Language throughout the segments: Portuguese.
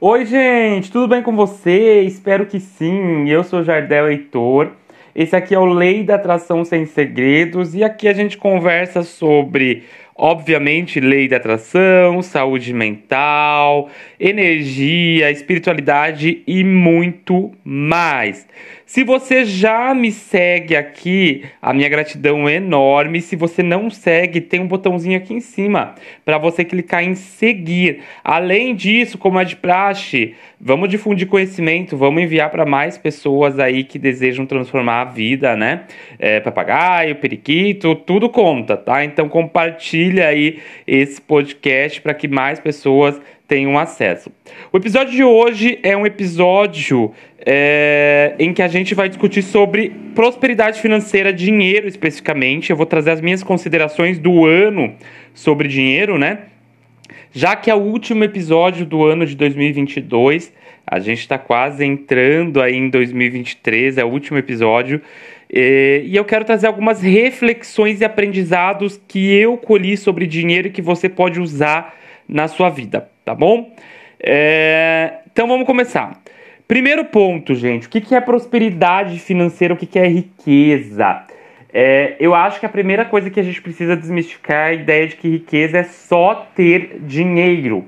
Oi, gente, tudo bem com você? Espero que sim. Eu sou Jardel Heitor. Esse aqui é o Lei da Atração Sem Segredos e aqui a gente conversa sobre Obviamente, lei da atração, saúde mental, energia, espiritualidade e muito mais. Se você já me segue aqui, a minha gratidão é enorme. Se você não segue, tem um botãozinho aqui em cima para você clicar em seguir. Além disso, como é de praxe, vamos difundir conhecimento, vamos enviar para mais pessoas aí que desejam transformar a vida, né? É, papagaio, periquito, tudo conta, tá? Então compartilhe compartilha aí esse podcast para que mais pessoas tenham acesso. O episódio de hoje é um episódio é, em que a gente vai discutir sobre prosperidade financeira, dinheiro especificamente. Eu vou trazer as minhas considerações do ano sobre dinheiro, né? Já que é o último episódio do ano de 2022, a gente está quase entrando aí em 2023, é o último episódio. E eu quero trazer algumas reflexões e aprendizados que eu colhi sobre dinheiro que você pode usar na sua vida, tá bom? É... Então vamos começar. Primeiro ponto, gente, o que é prosperidade financeira, o que é riqueza? É, eu acho que a primeira coisa que a gente precisa desmistificar é a ideia de que riqueza é só ter dinheiro.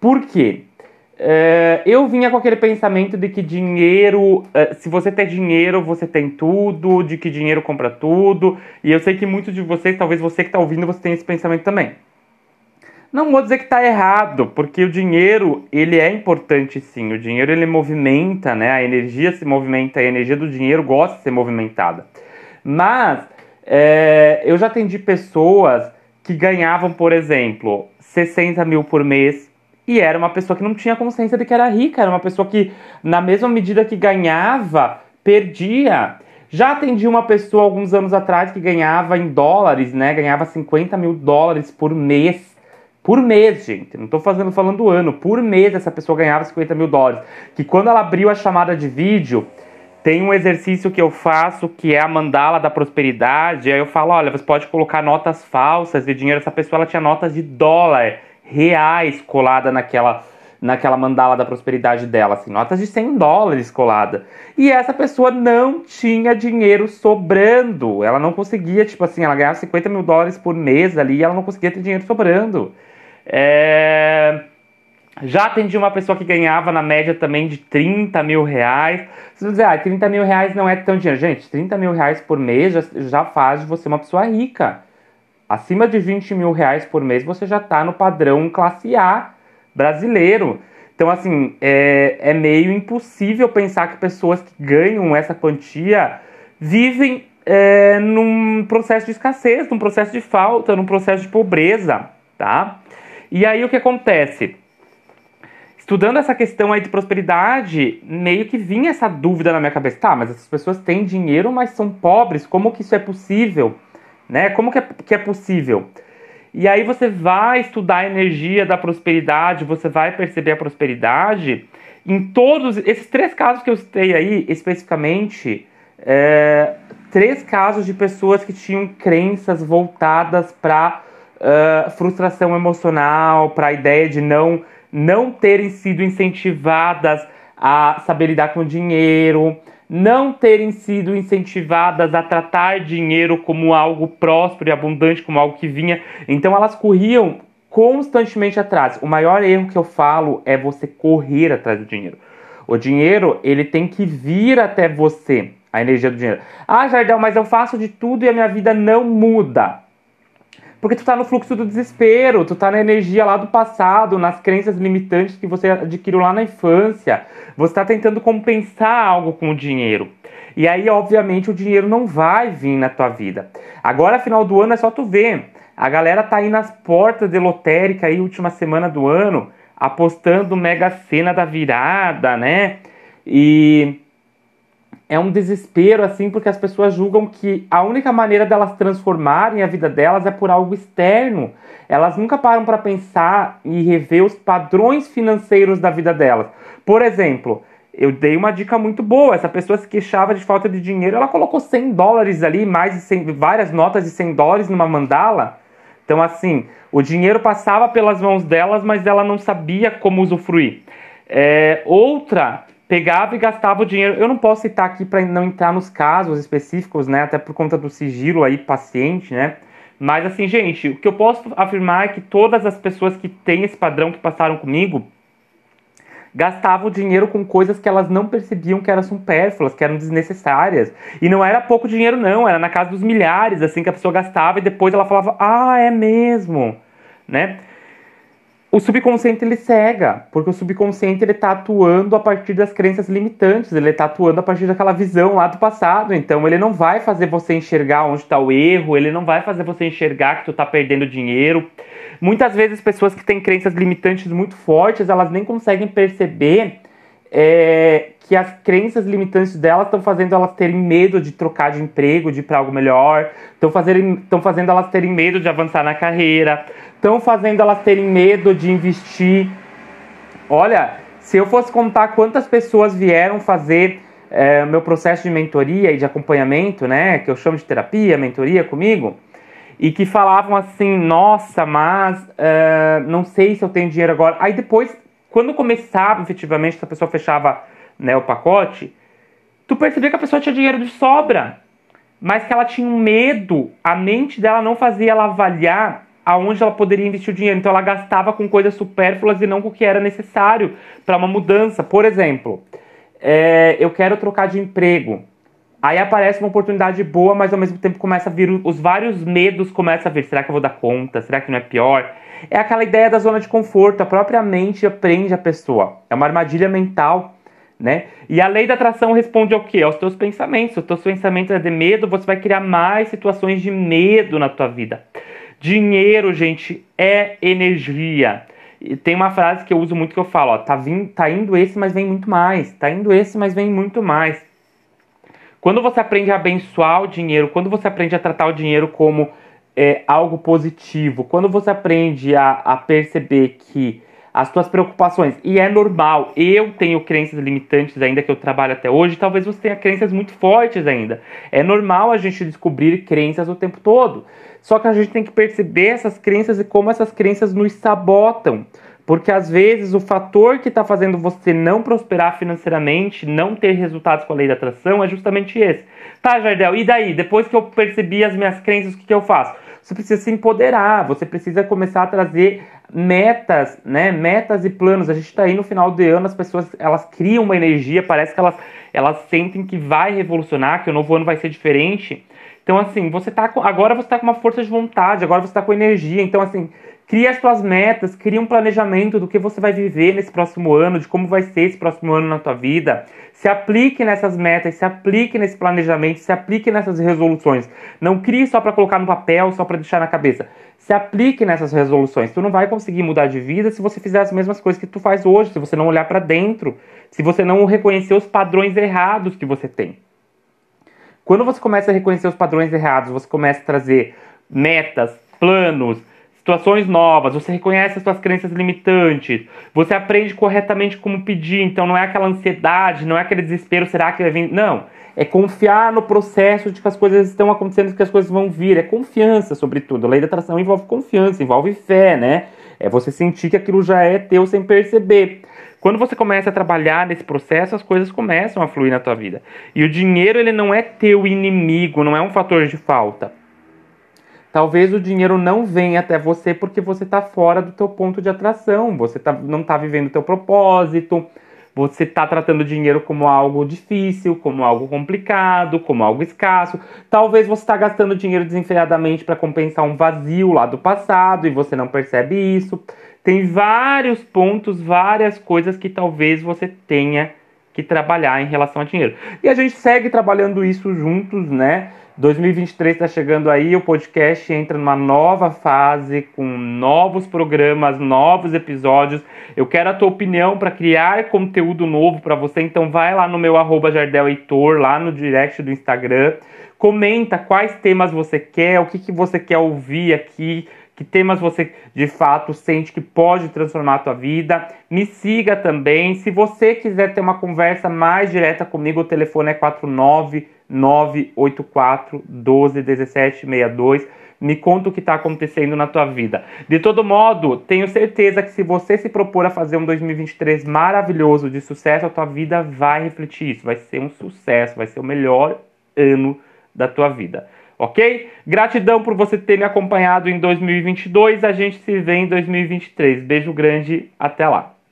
Por quê? É, eu vinha com aquele pensamento de que dinheiro, é, se você tem dinheiro, você tem tudo, de que dinheiro compra tudo. E eu sei que muitos de vocês, talvez você que está ouvindo, você tem esse pensamento também. Não vou dizer que está errado, porque o dinheiro ele é importante sim. O dinheiro ele movimenta, né? A energia se movimenta, a energia do dinheiro gosta de ser movimentada. Mas é, eu já atendi pessoas que ganhavam, por exemplo, 60 mil por mês e era uma pessoa que não tinha consciência de que era rica, era uma pessoa que, na mesma medida que ganhava, perdia. Já atendi uma pessoa alguns anos atrás que ganhava em dólares, né? Ganhava 50 mil dólares por mês. Por mês, gente. Não estou fazendo falando ano. Por mês essa pessoa ganhava 50 mil dólares. Que quando ela abriu a chamada de vídeo, tem um exercício que eu faço que é a mandala da prosperidade. Aí eu falo: olha, você pode colocar notas falsas de dinheiro. Essa pessoa ela tinha notas de dólar reais colada naquela naquela mandala da prosperidade dela, assim, notas de 100 dólares colada. E essa pessoa não tinha dinheiro sobrando. Ela não conseguia, tipo assim, ela ganhava 50 mil dólares por mês ali e ela não conseguia ter dinheiro sobrando. É... Já atendi uma pessoa que ganhava na média também de 30 mil reais. Você vai dizer, ah, 30 mil reais não é tão dinheiro. Gente, 30 mil reais por mês já, já faz de você uma pessoa rica. Acima de 20 mil reais por mês você já está no padrão classe A brasileiro. Então, assim, é, é meio impossível pensar que pessoas que ganham essa quantia vivem é, num processo de escassez, num processo de falta, num processo de pobreza, tá? E aí o que acontece? Estudando essa questão aí de prosperidade, meio que vinha essa dúvida na minha cabeça. Tá, mas essas pessoas têm dinheiro, mas são pobres, como que isso é possível? Né? Como que é, que é possível? E aí você vai estudar a energia da prosperidade, você vai perceber a prosperidade em todos esses três casos que eu citei aí, especificamente, é, três casos de pessoas que tinham crenças voltadas para é, frustração emocional, para a ideia de não não terem sido incentivadas a saber lidar com o dinheiro, não terem sido incentivadas a tratar dinheiro como algo próspero e abundante, como algo que vinha. Então elas corriam constantemente atrás. O maior erro que eu falo é você correr atrás do dinheiro. O dinheiro, ele tem que vir até você, a energia do dinheiro. Ah, Jardel, mas eu faço de tudo e a minha vida não muda. Porque tu tá no fluxo do desespero, tu tá na energia lá do passado, nas crenças limitantes que você adquiriu lá na infância. Você tá tentando compensar algo com o dinheiro. E aí, obviamente, o dinheiro não vai vir na tua vida. Agora, final do ano, é só tu ver. A galera tá aí nas portas de lotérica aí, última semana do ano, apostando mega cena da virada, né? E é um desespero, assim, porque as pessoas julgam que a única maneira delas transformarem a vida delas é por algo externo. Elas nunca param para pensar e rever os padrões financeiros da vida delas. Por exemplo, eu dei uma dica muito boa. Essa pessoa se queixava de falta de dinheiro, ela colocou 100 dólares ali, mais de 100, várias notas de 100 dólares numa mandala. Então, assim, o dinheiro passava pelas mãos delas, mas ela não sabia como usufruir. É, outra pegava e gastava o dinheiro. Eu não posso citar aqui para não entrar nos casos específicos, né? Até por conta do sigilo aí paciente, né? Mas assim, gente, o que eu posso afirmar é que todas as pessoas que têm esse padrão que passaram comigo gastavam dinheiro com coisas que elas não percebiam que eram supérfluas, que eram desnecessárias. E não era pouco dinheiro, não, era na casa dos milhares, assim, que a pessoa gastava e depois ela falava, ah, é mesmo, né? O subconsciente ele cega, porque o subconsciente ele está atuando a partir das crenças limitantes, ele está atuando a partir daquela visão lá do passado. Então ele não vai fazer você enxergar onde está o erro, ele não vai fazer você enxergar que tu está perdendo dinheiro. Muitas vezes pessoas que têm crenças limitantes muito fortes, elas nem conseguem perceber é, que as crenças limitantes delas estão fazendo elas terem medo de trocar de emprego, de ir para algo melhor, estão fazendo elas terem medo de avançar na carreira, estão fazendo elas terem medo de investir. Olha, se eu fosse contar quantas pessoas vieram fazer é, meu processo de mentoria e de acompanhamento, né, que eu chamo de terapia, mentoria comigo, e que falavam assim, nossa, mas uh, não sei se eu tenho dinheiro agora. Aí depois, quando começava efetivamente, essa pessoa fechava né, o pacote, tu percebia que a pessoa tinha dinheiro de sobra, mas que ela tinha um medo, a mente dela não fazia ela avaliar aonde ela poderia investir o dinheiro. Então ela gastava com coisas supérfluas e não com o que era necessário para uma mudança. Por exemplo, é, eu quero trocar de emprego. Aí aparece uma oportunidade boa, mas ao mesmo tempo começa a vir os vários medos começam a vir. Será que eu vou dar conta? Será que não é pior? É aquela ideia da zona de conforto. A própria mente aprende a pessoa. É uma armadilha mental, né? E a lei da atração responde ao quê? Aos teus pensamentos. Se os teus pensamentos é de medo, você vai criar mais situações de medo na tua vida. Dinheiro, gente, é energia. E tem uma frase que eu uso muito que eu falo, ó, tá, vindo, tá indo esse, mas vem muito mais. Tá indo esse, mas vem muito mais. Quando você aprende a abençoar o dinheiro, quando você aprende a tratar o dinheiro como é, algo positivo, quando você aprende a, a perceber que as tuas preocupações. E é normal. Eu tenho crenças limitantes ainda que eu trabalho até hoje. Talvez você tenha crenças muito fortes ainda. É normal a gente descobrir crenças o tempo todo. Só que a gente tem que perceber essas crenças e como essas crenças nos sabotam. Porque às vezes o fator que está fazendo você não prosperar financeiramente, não ter resultados com a lei da atração, é justamente esse. Tá, Jardel, e daí? Depois que eu percebi as minhas crenças, o que, que eu faço? Você precisa se empoderar, você precisa começar a trazer metas, né? Metas e planos. A gente está aí no final do ano, as pessoas elas criam uma energia, parece que elas, elas sentem que vai revolucionar, que o novo ano vai ser diferente. Então, assim, você tá com, agora você está com uma força de vontade, agora você está com energia. Então, assim, cria as suas metas, cria um planejamento do que você vai viver nesse próximo ano, de como vai ser esse próximo ano na tua vida. Se aplique nessas metas, se aplique nesse planejamento, se aplique nessas resoluções. Não crie só para colocar no papel, só para deixar na cabeça. Se aplique nessas resoluções. Tu não vai conseguir mudar de vida se você fizer as mesmas coisas que tu faz hoje, se você não olhar para dentro, se você não reconhecer os padrões errados que você tem. Quando você começa a reconhecer os padrões errados, você começa a trazer metas, planos, situações novas, você reconhece as suas crenças limitantes, você aprende corretamente como pedir, então não é aquela ansiedade, não é aquele desespero, será que vai vir? Não, é confiar no processo de que as coisas estão acontecendo, que as coisas vão vir, é confiança sobretudo. A lei da atração envolve confiança, envolve fé, né? É você sentir que aquilo já é teu sem perceber. Quando você começa a trabalhar nesse processo, as coisas começam a fluir na tua vida. E o dinheiro, ele não é teu inimigo, não é um fator de falta. Talvez o dinheiro não venha até você porque você está fora do teu ponto de atração, você tá, não está vivendo o teu propósito, você está tratando o dinheiro como algo difícil, como algo complicado, como algo escasso. Talvez você está gastando dinheiro desenfreadamente para compensar um vazio lá do passado e você não percebe isso. Tem vários pontos, várias coisas que talvez você tenha que trabalhar em relação a dinheiro. E a gente segue trabalhando isso juntos, né? 2023 está chegando aí, o podcast entra numa nova fase, com novos programas, novos episódios. Eu quero a tua opinião para criar conteúdo novo para você, então vai lá no meu arroba Heitor, lá no direct do Instagram. Comenta quais temas você quer, o que, que você quer ouvir aqui, que temas você de fato sente que pode transformar a tua vida. Me siga também. Se você quiser ter uma conversa mais direta comigo, o telefone é 49984 Me conta o que está acontecendo na tua vida. De todo modo, tenho certeza que se você se propor a fazer um 2023 maravilhoso de sucesso, a tua vida vai refletir isso. Vai ser um sucesso, vai ser o melhor ano da tua vida ok? Gratidão por você ter me acompanhado em 2022. A gente se vê em 2023. Beijo grande, até lá.